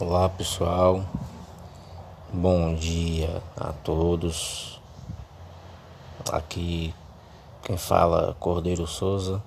Olá pessoal, bom dia a todos. Aqui quem fala é Cordeiro Souza.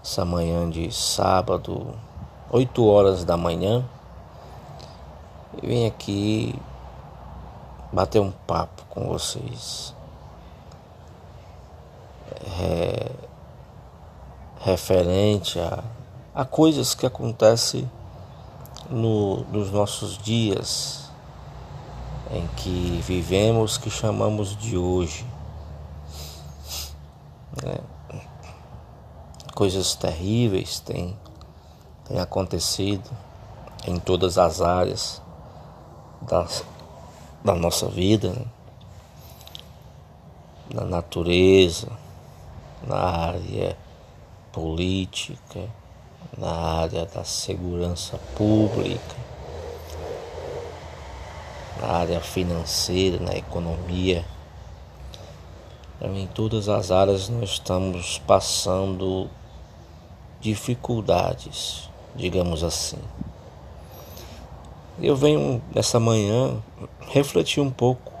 Essa manhã de sábado, 8 horas da manhã, eu vim aqui bater um papo com vocês. É, referente a, a coisas que acontecem no, nos nossos dias em que vivemos, que chamamos de hoje. É, coisas terríveis têm, acontecido em todas as áreas das, da nossa vida, né? na natureza, na área política, na área da segurança pública, na área financeira, na economia. Em todas as áreas nós estamos passando dificuldades, digamos assim. Eu venho nessa manhã refletir um pouco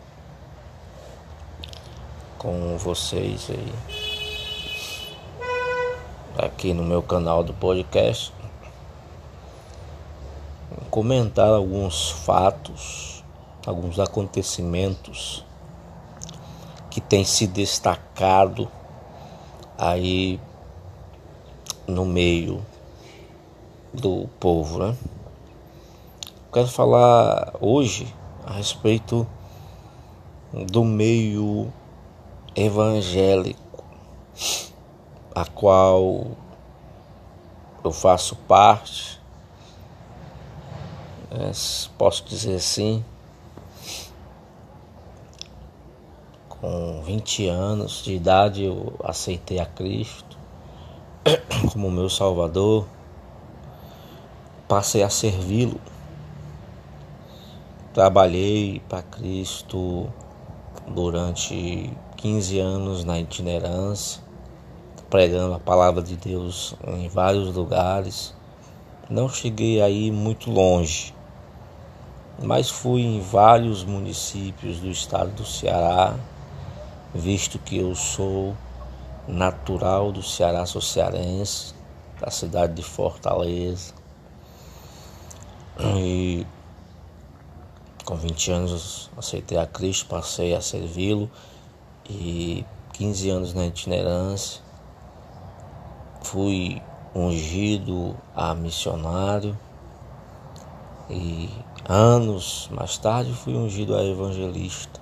com vocês aí aqui no meu canal do podcast, comentar alguns fatos, alguns acontecimentos que têm se destacado aí no meio do povo, né? Quero falar hoje a respeito do meio evangélico a qual eu faço parte, é, posso dizer assim, com 20 anos de idade eu aceitei a Cristo como meu Salvador, passei a servi-lo, trabalhei para Cristo durante 15 anos na itinerância pregando a palavra de Deus em vários lugares. Não cheguei aí muito longe, mas fui em vários municípios do estado do Ceará, visto que eu sou natural do Ceará, sou cearense, da cidade de Fortaleza. E com 20 anos aceitei a Cristo, passei a servi-lo e 15 anos na itinerância fui ungido a missionário e anos mais tarde fui ungido a evangelista.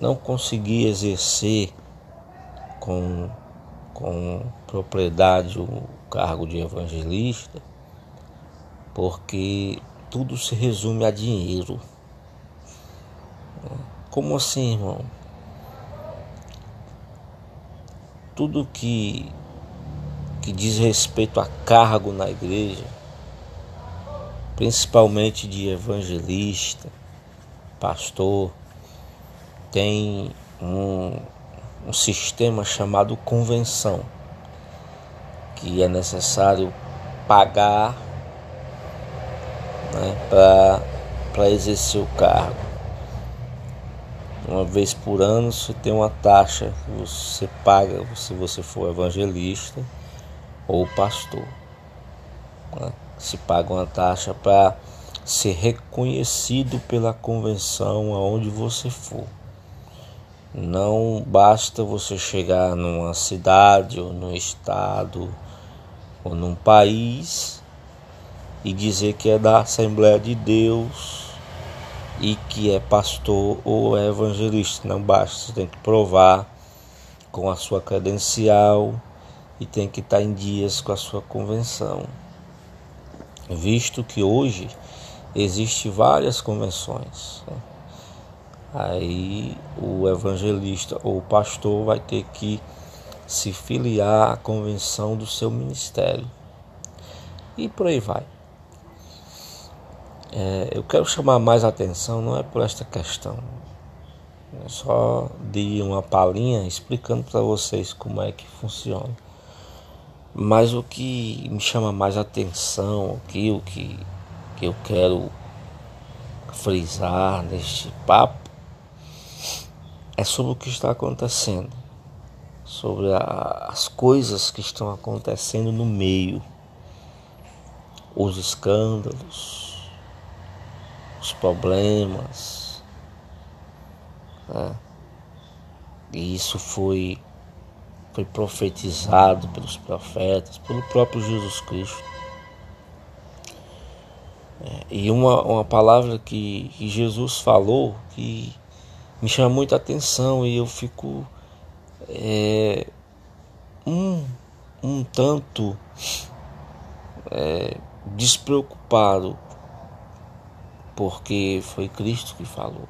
Não consegui exercer com, com propriedade o cargo de evangelista porque tudo se resume a dinheiro. Como assim, irmão? Tudo que, que diz respeito a cargo na igreja, principalmente de evangelista, pastor, tem um, um sistema chamado convenção, que é necessário pagar né, para exercer o cargo. Uma vez por ano você tem uma taxa que você paga se você for evangelista ou pastor. Né? Se paga uma taxa para ser reconhecido pela convenção aonde você for. Não basta você chegar numa cidade ou num estado ou num país e dizer que é da Assembleia de Deus e que é pastor ou é evangelista. Não basta, você tem que provar com a sua credencial e tem que estar em dias com a sua convenção. Visto que hoje existe várias convenções. Né? Aí o evangelista ou o pastor vai ter que se filiar à convenção do seu ministério. E por aí vai. É, eu quero chamar mais atenção, não é por esta questão. É só de uma palhinha explicando para vocês como é que funciona. Mas o que me chama mais atenção, aqui, o que, que eu quero frisar neste papo, é sobre o que está acontecendo, sobre a, as coisas que estão acontecendo no meio, os escândalos, os problemas. Né? E isso foi, foi profetizado pelos profetas, pelo próprio Jesus Cristo. É, e uma, uma palavra que, que Jesus falou que me chama muita atenção e eu fico é, um, um tanto é, despreocupado, porque foi Cristo que falou.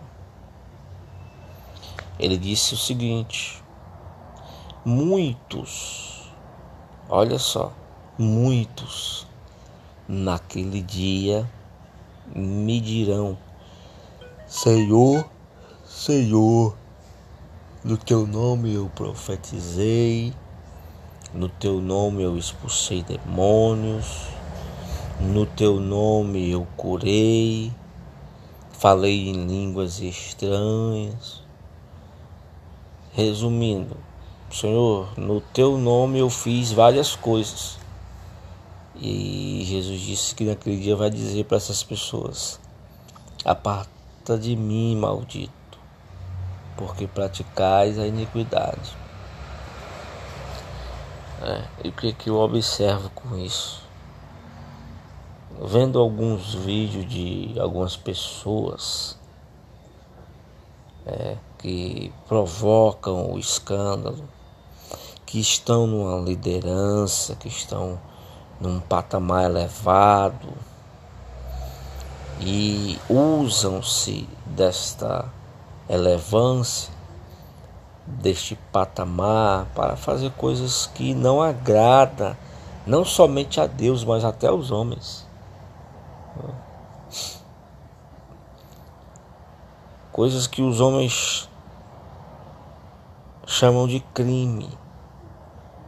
Ele disse o seguinte: muitos, olha só, muitos naquele dia me dirão: Senhor, Senhor, no teu nome eu profetizei, no teu nome eu expulsei demônios, no teu nome eu curei, falei em línguas estranhas. Resumindo, Senhor, no teu nome eu fiz várias coisas. E Jesus disse que naquele dia vai dizer para essas pessoas: Aparta de mim, maldito, porque praticais a iniquidade. É, e o que, que eu observo com isso? Vendo alguns vídeos de algumas pessoas é, que provocam o escândalo, que estão numa liderança, que estão num patamar elevado e usam-se desta elevância, deste patamar para fazer coisas que não agrada não somente a Deus, mas até aos homens. Coisas que os homens chamam de crime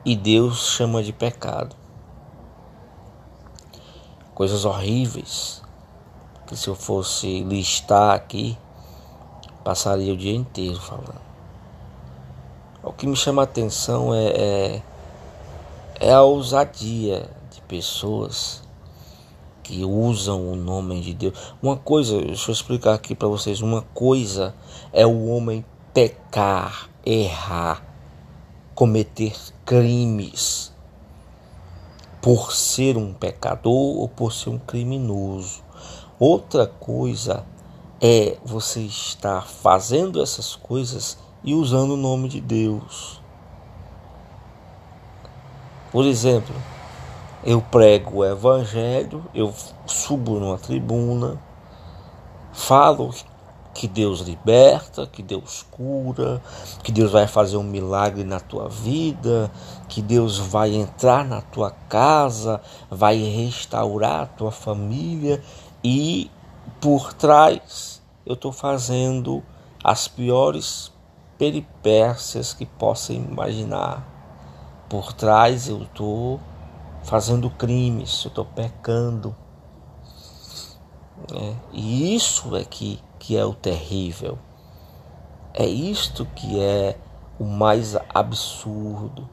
e Deus chama de pecado coisas horríveis que se eu fosse listar aqui, passaria o dia inteiro falando. O que me chama a atenção é, é, é a ousadia de pessoas que usam o nome de Deus. Uma coisa, deixa eu explicar aqui para vocês, uma coisa é o homem pecar, errar, cometer crimes por ser um pecador ou por ser um criminoso. Outra coisa é você estar fazendo essas coisas e usando o nome de Deus. Por exemplo, eu prego o evangelho, eu subo numa tribuna, falo que Deus liberta, que Deus cura, que Deus vai fazer um milagre na tua vida, que Deus vai entrar na tua casa, vai restaurar a tua família e por trás eu estou fazendo as piores peripécias que possa imaginar. Por trás eu estou fazendo crimes, eu estou pecando. É, e isso é que que é o terrível. É isto que é o mais absurdo.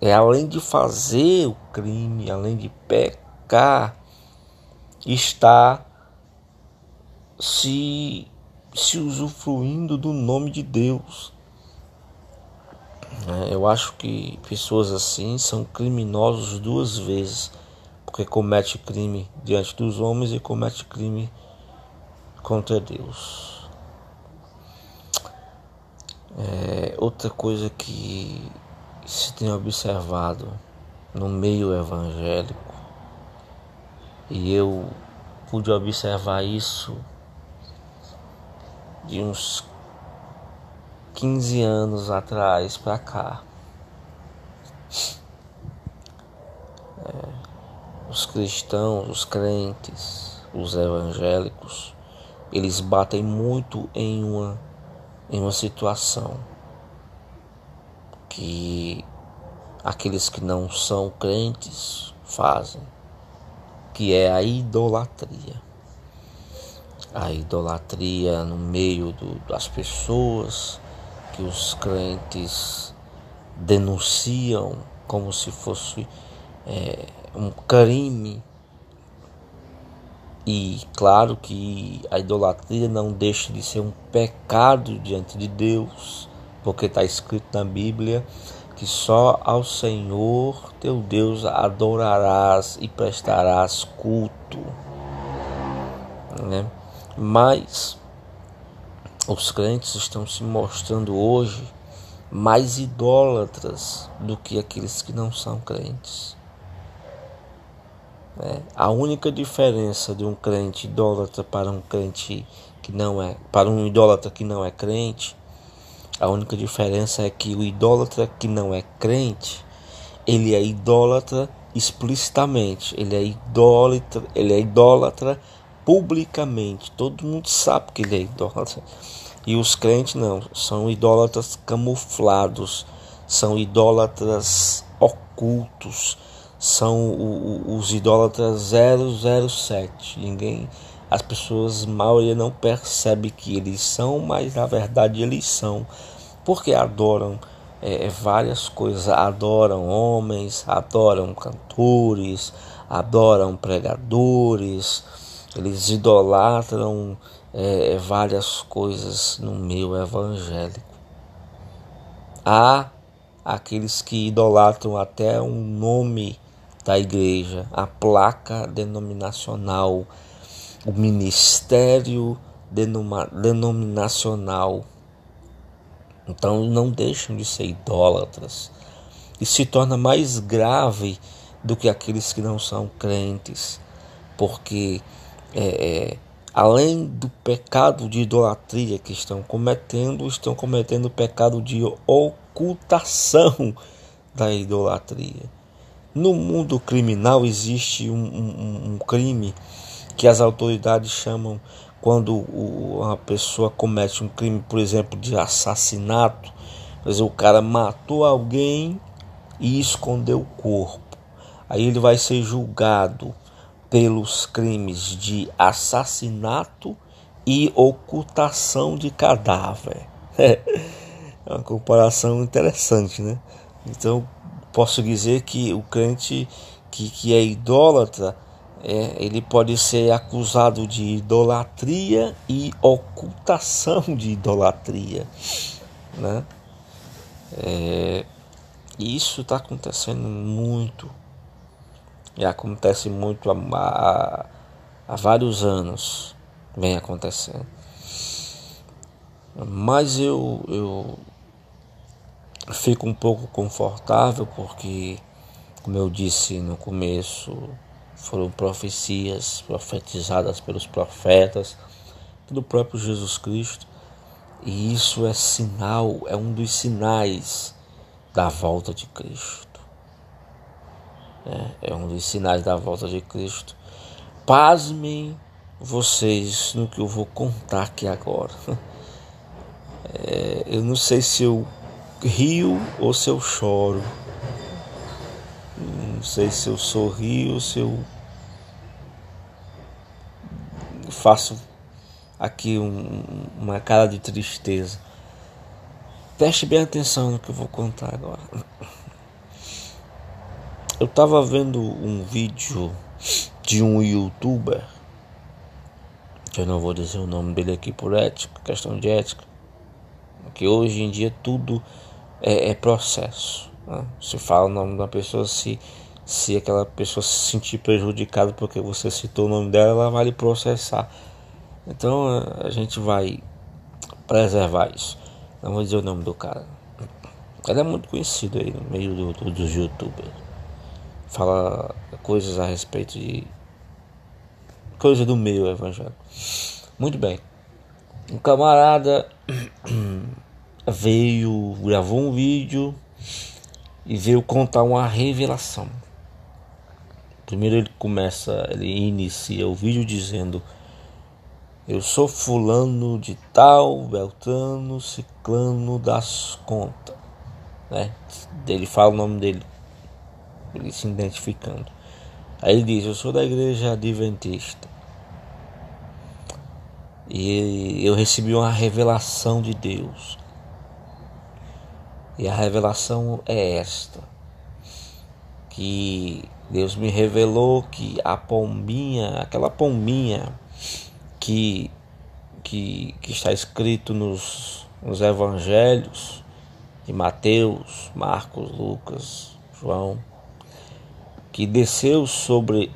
É além de fazer o crime, além de pecar, está se, se usufruindo do nome de Deus. É, eu acho que pessoas assim são criminosos duas vezes, porque comete crime diante dos homens e comete crime contra Deus. É, outra coisa que se tem observado no meio evangélico, e eu pude observar isso de uns 15 anos atrás para cá. É, os cristãos, os crentes, os evangélicos eles batem muito em uma, em uma situação que aqueles que não são crentes fazem, que é a idolatria. A idolatria no meio do, das pessoas que os crentes denunciam como se fosse é, um crime. E claro que a idolatria não deixa de ser um pecado diante de Deus, porque está escrito na Bíblia que só ao Senhor teu Deus adorarás e prestarás culto. Né? Mas os crentes estão se mostrando hoje mais idólatras do que aqueles que não são crentes. É, a única diferença de um crente idólatra para um crente que não é, para um idólatra que não é crente, a única diferença é que o idólatra que não é crente, ele é idólatra explicitamente, ele é idólatra, ele é idólatra publicamente. Todo mundo sabe que ele é idólatra. E os crentes não, são idólatras camuflados, são idólatras ocultos, são os idólatras 007. Ninguém, as pessoas, a maioria não percebe que eles são, mas na verdade eles são, porque adoram é, é várias coisas, adoram homens, adoram cantores, adoram pregadores, eles idolatram é, é, várias coisas no meio evangélico. Há aqueles que idolatram até um nome da igreja, a placa denominacional, o ministério denominacional. Então não deixam de ser idólatras. E se torna mais grave do que aqueles que não são crentes, porque é, é além do pecado de idolatria que estão cometendo, estão cometendo o pecado de ocultação da idolatria. No mundo criminal existe um, um, um crime que as autoridades chamam quando uma pessoa comete um crime, por exemplo, de assassinato, quer dizer, o cara matou alguém e escondeu o corpo. Aí ele vai ser julgado pelos crimes de assassinato e ocultação de cadáver. É uma comparação interessante, né? Então, posso dizer que o crente que, que é idólatra, é, ele pode ser acusado de idolatria e ocultação de idolatria, né? É, isso está acontecendo muito e acontece muito há, há, vários anos, vem acontecendo. Mas eu, eu fico um pouco confortável porque, como eu disse no começo, foram profecias profetizadas pelos profetas, pelo próprio Jesus Cristo, e isso é sinal, é um dos sinais da volta de Cristo. É, é um dos sinais da volta de Cristo. Pasmem vocês no que eu vou contar aqui agora. É, eu não sei se eu rio ou se eu choro. Não sei se eu sorrio ou se eu faço aqui um, uma cara de tristeza. Preste bem atenção no que eu vou contar agora. Eu estava vendo um vídeo de um youtuber, que eu não vou dizer o nome dele aqui por ética, questão de ética, que hoje em dia tudo é, é processo. Né? Se fala o nome da pessoa, se, se aquela pessoa se sentir prejudicada porque você citou o nome dela, ela vai lhe processar. Então a gente vai preservar isso. Não vou dizer o nome do cara. Ele é muito conhecido aí no meio do, do, dos youtubers fala coisas a respeito de coisa do meio evangélico. Muito bem. Um camarada veio, gravou um vídeo e veio contar uma revelação. Primeiro ele começa, ele inicia o vídeo dizendo: Eu sou fulano de tal, Beltrano, Ciclano das contas. né? Ele fala o nome dele, ele se identificando. Aí ele diz: Eu sou da igreja adventista. E eu recebi uma revelação de Deus. E a revelação é esta: que Deus me revelou que a pombinha, aquela pombinha que, que, que está escrito nos, nos evangelhos de Mateus, Marcos, Lucas, João, que desceu sobre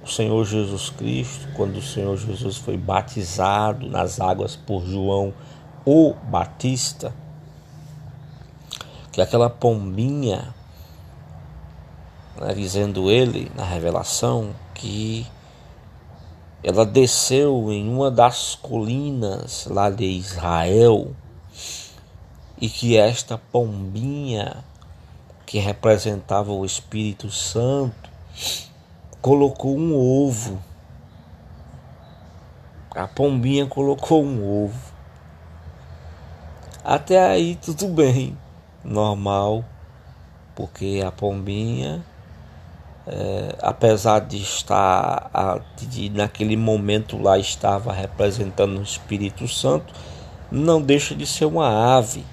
o Senhor Jesus Cristo, quando o Senhor Jesus foi batizado nas águas por João o Batista, que aquela pombinha, né, dizendo ele na revelação, que ela desceu em uma das colinas lá de Israel e que esta pombinha que representava o Espírito Santo colocou um ovo. A pombinha colocou um ovo. Até aí tudo bem, normal, porque a pombinha é, apesar de estar de, naquele momento lá estava representando o Espírito Santo, não deixa de ser uma ave.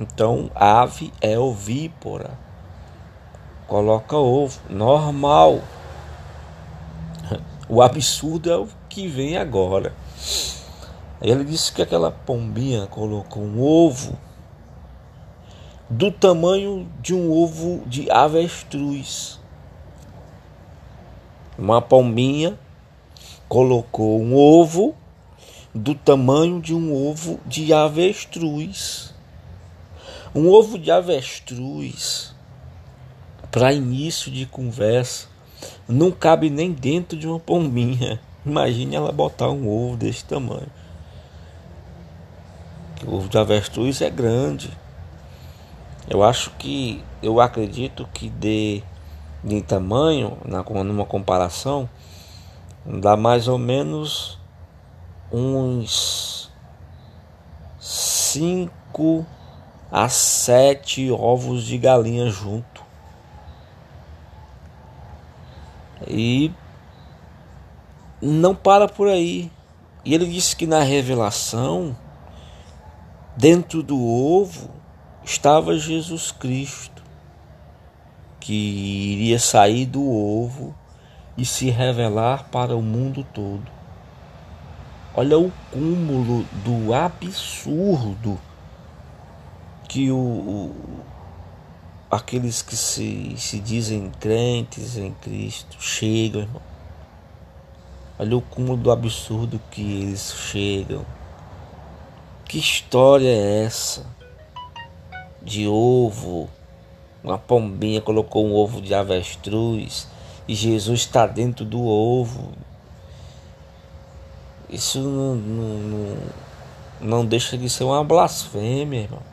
Então, ave é ovípora. Coloca ovo, normal. O absurdo é o que vem agora. Ele disse que aquela pombinha colocou um ovo do tamanho de um ovo de avestruz. Uma pombinha colocou um ovo do tamanho de um ovo de avestruz. Um ovo de avestruz, para início de conversa, não cabe nem dentro de uma pombinha. Imagine ela botar um ovo desse tamanho. O ovo de avestruz é grande. Eu acho que, eu acredito que de de tamanho, na, numa comparação, dá mais ou menos uns 5 a 7 ovos de galinha junto. E não para por aí. E ele disse que na revelação, dentro do ovo, estava Jesus Cristo que iria sair do ovo e se revelar para o mundo todo. Olha o cúmulo do absurdo que o, o aqueles que se, se dizem crentes em Cristo chegam, irmão. Olha o cúmulo do absurdo que eles chegam. Que história é essa? De ovo uma pombinha colocou um ovo de avestruz e Jesus está dentro do ovo. Isso não, não, não, não deixa de ser uma blasfêmia, irmão.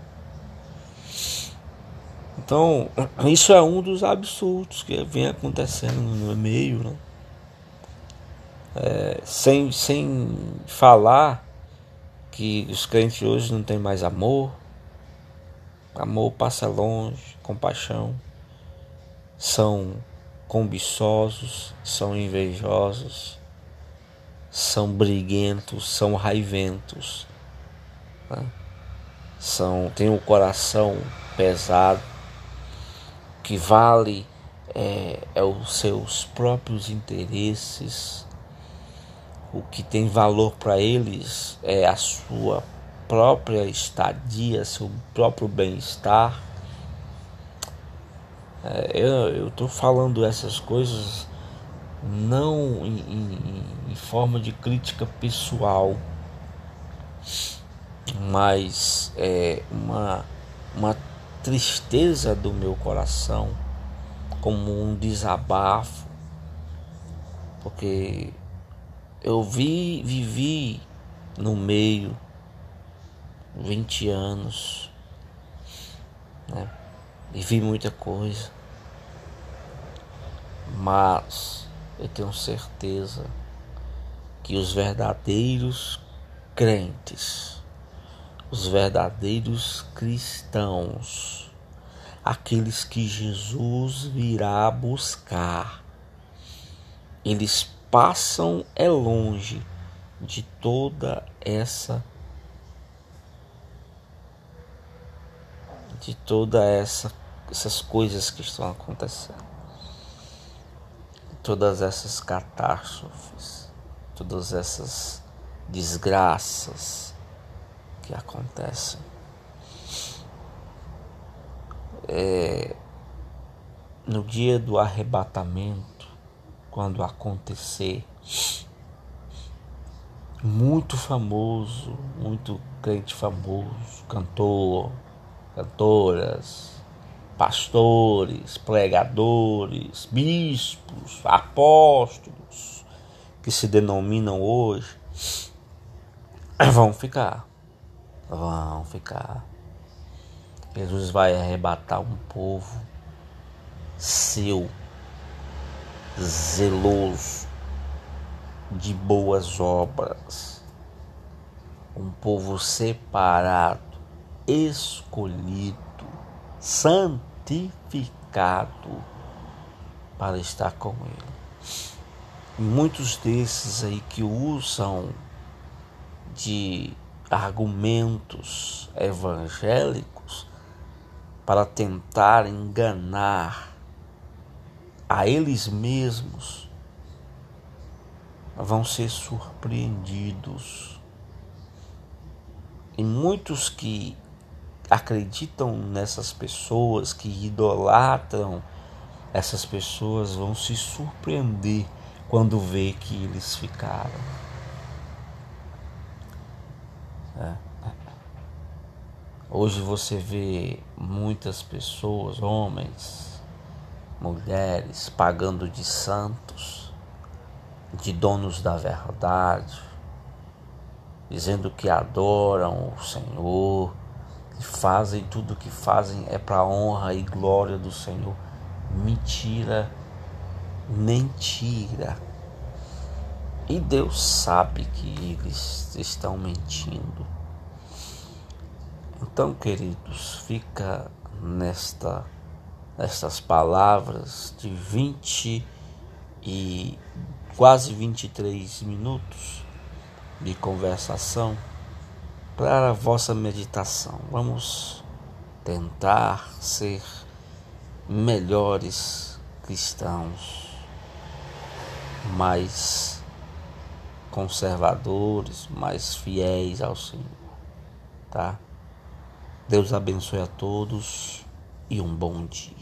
Então, isso é um dos absurdos que vem acontecendo no meio, né? É, sem, sem falar que os crentes hoje não têm mais amor, Amor passa longe, compaixão. São cobiçosos, são invejosos, são briguentos, são raiventos. Né? São, tem o um coração pesado, que vale é, é os seus próprios interesses. O que tem valor para eles é a sua própria estadia, seu próprio bem-estar. É, eu estou falando essas coisas não em, em, em, forma de crítica pessoal, mas é uma, uma tristeza do meu coração, como um desabafo, porque eu vi, vivi no meio 20 anos, né? Vivi muita coisa, mas eu tenho certeza que os verdadeiros crentes, os verdadeiros cristãos, aqueles que Jesus virá buscar. Eles passam é longe de toda essa de toda essa essas coisas que estão acontecendo. Todas essas catástrofes, todas essas desgraças que acontecem. É, no dia do arrebatamento, quando acontecer, muito famoso, muito crente famoso, cantor, cantoras, pastores, pregadores, bispos, apóstolos, que se denominam hoje, vão ficar. Vão ficar. Jesus vai arrebatar um povo seu, zeloso, de boas obras, um povo separado, escolhido, santificado para estar com Ele. muitos desses aí que usam de argumentos evangélicos para tentar enganar a eles mesmos vão ser surpreendidos. E muitos que acreditam nessas pessoas, que idolatram essas pessoas, vão se surpreender quando vê que eles ficaram. É. Hoje você vê muitas pessoas, homens, mulheres, pagando de santos, de donos da verdade, dizendo que adoram o Senhor, que fazem tudo o que fazem é para honra e glória do Senhor. Mentira, mentira. E Deus sabe que eles estão mentindo. Então, queridos, fica nesta nestas palavras de 20 e quase 23 minutos de conversação para a vossa meditação. Vamos tentar ser melhores cristãos, mais conservadores, mais fiéis ao Senhor, tá? Deus abençoe a todos e um bom dia.